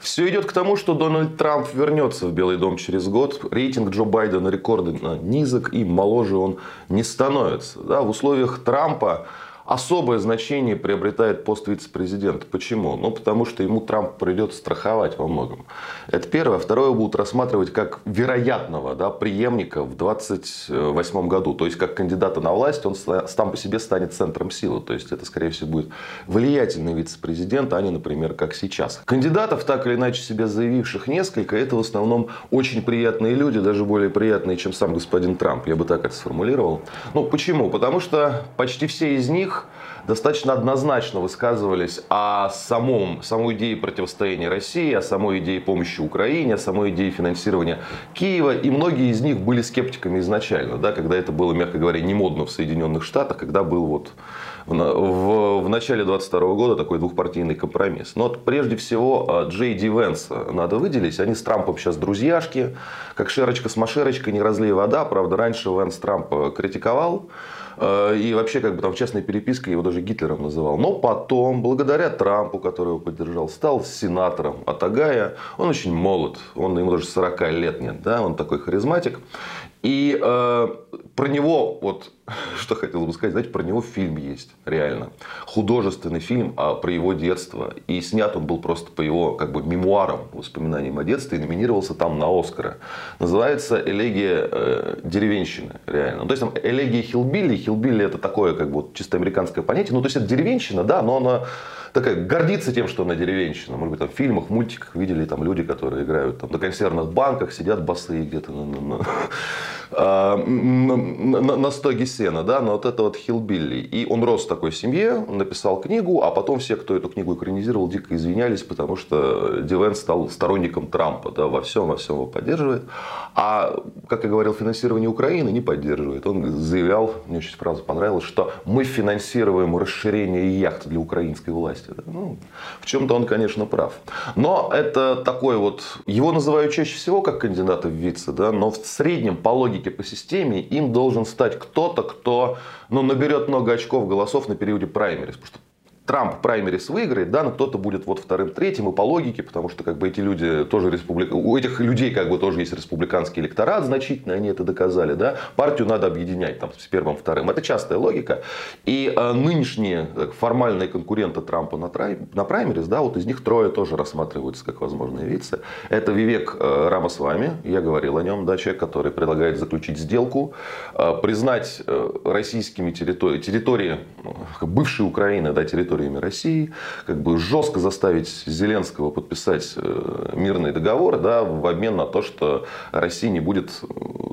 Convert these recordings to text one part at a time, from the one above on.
Все идет к тому, что Дональд Трамп вернется в Белый дом через год. Рейтинг Джо Байдена рекордно низок и моложе он не становится. Да, в условиях Трампа особое значение приобретает пост вице-президента. Почему? Ну, потому что ему Трамп придется страховать во многом. Это первое. Второе будут рассматривать как вероятного да, преемника в 2028 году. То есть, как кандидата на власть, он сам по себе станет центром силы. То есть, это, скорее всего, будет влиятельный вице-президент, а не, например, как сейчас. Кандидатов, так или иначе себе заявивших несколько, это в основном очень приятные люди, даже более приятные, чем сам господин Трамп. Я бы так это сформулировал. Ну, почему? Потому что почти все из них достаточно однозначно высказывались о самом, самой идее противостояния России, о самой идее помощи Украине, о самой идее финансирования Киева. И многие из них были скептиками изначально, да, когда это было, мягко говоря, не модно в Соединенных Штатах, когда был вот в, в, в начале 22 года такой двухпартийный компромисс. Но вот прежде всего а, Джей Ди Венса надо выделить. Они с Трампом сейчас друзьяшки, как шерочка с машерочкой, не разлей вода. Правда, раньше Венс Трампа критиковал. Э, и вообще, как бы там в частной переписке его даже Гитлером называл. Но потом, благодаря Трампу, который его поддержал, стал сенатором от Агая. Он очень молод, он, ему даже 40 лет нет, да, он такой харизматик. И э, про него, вот что хотел бы сказать, знаете, про него фильм есть, реально. Художественный фильм а, про его детство. И снят он был просто по его как бы мемуарам, воспоминаниям о детстве. И номинировался там на Оскара. Называется «Элегия э, деревенщины», реально. Ну, то есть, там «Элегия Хилбилли». Хилбилли это такое как бы чисто американское понятие. Ну, то есть, это деревенщина, да, но она такая гордится тем, что она деревенщина. Может быть, там в фильмах, мультиках видели там люди, которые играют там на консервных банках, сидят босые где-то на, на, на, а, на, на, стоге сена, да, но вот это вот Хилбилли. И он рос в такой семье, написал книгу, а потом все, кто эту книгу экранизировал, дико извинялись, потому что Дивен стал сторонником Трампа, да, во всем, во всем его поддерживает. А, как я говорил, финансирование Украины не поддерживает. Он заявлял, мне очень фраза понравилась, что мы финансируем расширение яхт для украинской власти. Да? Ну, в чем-то он, конечно, прав. Но это такой вот, его называют чаще всего как кандидата в вице, да, но в среднем по логике, по системе им должен стать кто-то, кто ну, наберет много очков голосов на периоде праймерис. Потому что Трамп праймерис выиграет, да, но кто-то будет вот вторым, третьим, и по логике, потому что как бы эти люди тоже республика... у этих людей как бы тоже есть республиканский электорат значительно, они это доказали, да, партию надо объединять там с первым, вторым. Это частая логика. И э, нынешние формальные конкуренты Трампа на, трай... на праймерис, да, вот из них трое тоже рассматриваются как возможные вице. Это Вивек э, Рамасвами, я говорил о нем, да, человек, который предлагает заключить сделку, э, признать э, российскими территори... территории, э, бывшей Украины, да, территории территориями России, как бы жестко заставить Зеленского подписать э, мирный договор да, в обмен на то, что Россия не будет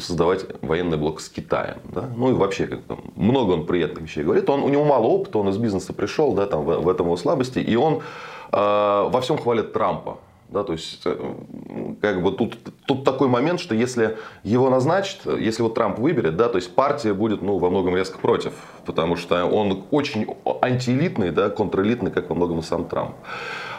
создавать военный блок с Китаем. Да? Ну и вообще как бы, много он приятных вещей говорит. Он, у него мало опыта, он из бизнеса пришел, да, там, в, в этом его слабости, и он э, во всем хвалит Трампа. Да, то есть, э, как бы тут, тут такой момент, что если его назначат, если вот Трамп выберет, да, то есть партия будет ну, во многом резко против, потому что он очень антиэлитный, да, контрэлитный, как во многом и сам Трамп.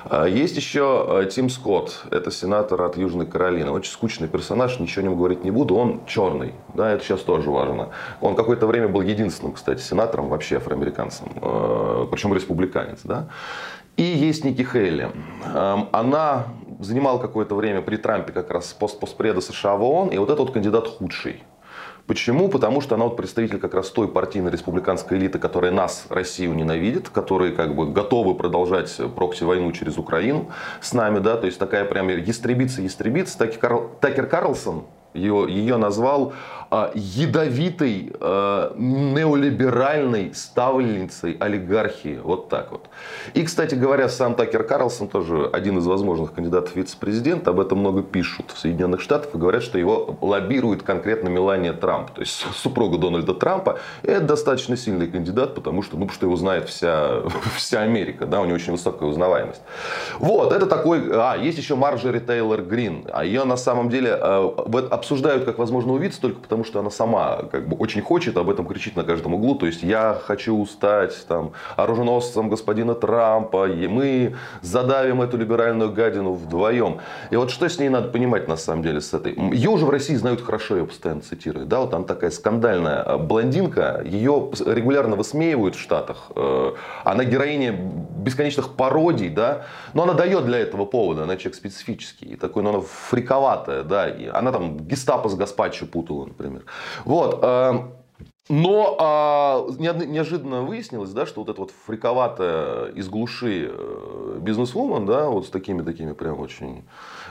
А есть еще э, Тим Скотт, это сенатор от Южной Каролины. Очень скучный персонаж, ничего о нем говорить не буду. Он черный, да, это сейчас тоже важно. Он какое-то время был единственным, кстати, сенатором, вообще афроамериканцем, э, причем республиканец. Да? И есть Ники Хейли. Эм, она занимала какое-то время при Трампе как раз пост постпреда США в ООН, и вот этот вот кандидат худший. Почему? Потому что она вот представитель как раз той партийной республиканской элиты, которая нас, Россию, ненавидит, которые как бы готовы продолжать прокси-войну через Украину с нами, да, то есть такая прям ястребица-ястребица. Такер Карлсон, ее, ее назвал а, ядовитой а, неолиберальной ставленницей олигархии. Вот так вот. И, кстати говоря, сам Такер Карлсон, тоже один из возможных кандидатов вице-президента, об этом много пишут в Соединенных Штатах и говорят, что его лоббирует конкретно Мелания Трамп, то есть супруга Дональда Трампа. И это достаточно сильный кандидат, потому что, ну, потому что его знает вся, вся Америка, да, у него очень высокая узнаваемость. Вот, это такой... А, есть еще Марджори Тейлор Грин. А ее на самом деле а, обсуждают, как возможно увидеться, только потому что она сама как бы очень хочет, об этом кричит на каждом углу. То есть я хочу стать там, оруженосцем господина Трампа, и мы задавим эту либеральную гадину вдвоем. И вот что с ней надо понимать на самом деле с этой. Ее уже в России знают хорошо, я постоянно цитирую. Да, вот там такая скандальная э, блондинка, ее регулярно высмеивают в Штатах. Э, она героиня бесконечных пародий, да, но она дает для этого повода, она человек специфический, такой, но она фриковатая, да, и она там гестапо с Гаспачо путала, например. Вот. Э, но а, неожиданно выяснилось, да, что вот эта вот фриковатая из глуши э, бизнесвумен, да, вот с такими такими прям очень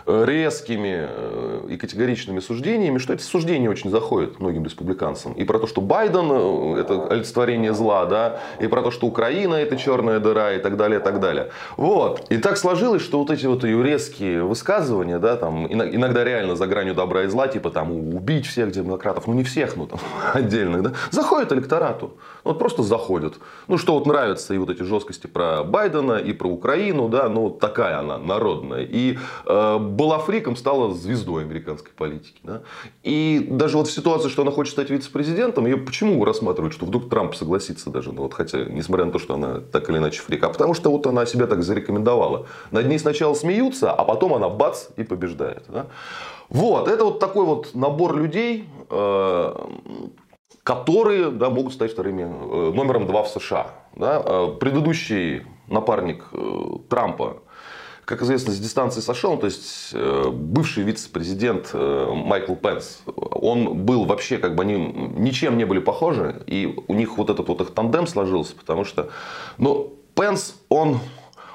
резкими э, и категоричными суждениями, что эти суждения очень заходят многим республиканцам. И про то, что Байден э, это олицетворение зла, да, и про то, что Украина это черная дыра и так далее, и так далее. Вот. И так сложилось, что вот эти вот ее резкие высказывания, да, там, иногда реально за гранью добра и зла, типа там убить всех демократов, ну не всех, ну там отдельных, да, заходят электорату. Вот просто заходят. Ну, что вот нравится и вот эти жесткости про Байдена, и про Украину, да, ну, вот такая она, народная. И э, была фриком, стала звездой американской политики. Да? И даже вот в ситуации, что она хочет стать вице-президентом, ее почему рассматривают, что вдруг Трамп согласится даже, ну, вот, хотя, несмотря на то, что она так или иначе фрик, а потому что вот она себя так зарекомендовала. Над ней сначала смеются, а потом она бац и побеждает. Да? Вот, это вот такой вот набор людей, э, которые да, могут стать вторыми, э, номером два в США. Да? Э, предыдущий напарник Трампа как известно, с дистанции сошел. То есть э, бывший вице-президент э, Майкл Пенс, он был вообще, как бы они ничем не были похожи. И у них вот этот вот их тандем сложился, потому что, ну, Пенс, он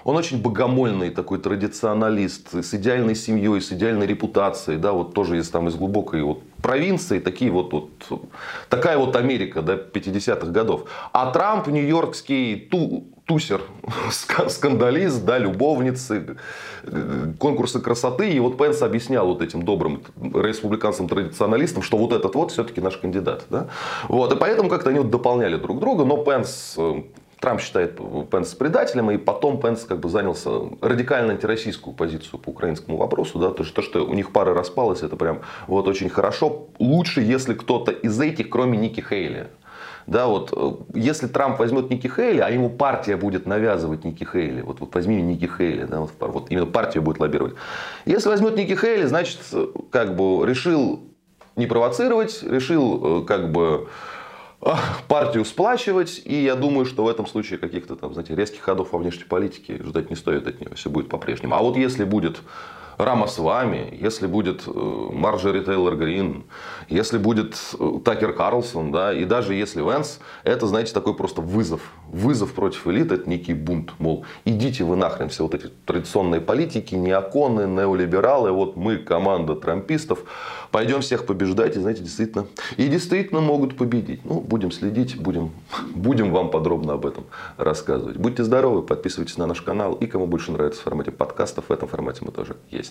он очень богомольный такой традиционалист, с идеальной семьей, с идеальной репутацией, да, вот тоже из, там, из глубокой вот провинции, такие вот, вот, такая вот Америка, да, 50-х годов. А Трамп нью-йоркский ту, тусер, скандалист, да, любовницы, конкурсы красоты. И вот Пенс объяснял вот этим добрым республиканцам-традиционалистам, что вот этот вот все-таки наш кандидат. Да? Вот, и поэтому как-то они вот дополняли друг друга. Но Пенс э, Трамп считает Пенс предателем, и потом Пенс как бы занялся радикально антироссийскую позицию по украинскому вопросу. Да, то, что, то, что у них пара распалась, это прям вот очень хорошо. Лучше, если кто-то из этих, кроме Ники Хейли, да, вот, э, если Трамп возьмет Ники Хейли, а ему партия будет навязывать Ники Хейли, вот, вот возьми Ники Хейли, да, вот, вот именно партия будет лоббировать. Если возьмет Ники Хейли, значит, как бы решил не провоцировать, решил э, как бы партию сплачивать. И я думаю, что в этом случае каких-то там, знаете, резких ходов во внешней политике ждать не стоит от нее. Все будет по-прежнему. А вот если будет Рама с вами, если будет э, Марджори Тейлор Грин, если будет э, Такер Карлсон, да, и даже если Венс, это, знаете, такой просто вызов. Вызов против элиты, это некий бунт. Мол, идите вы нахрен, все вот эти традиционные политики, неоконы, неолибералы, вот мы, команда трампистов, пойдем всех побеждать, и, знаете, действительно, и действительно могут победить. Ну, будем следить, будем, будем вам подробно об этом рассказывать. Будьте здоровы, подписывайтесь на наш канал, и кому больше нравится в формате подкастов, в этом формате мы тоже есть.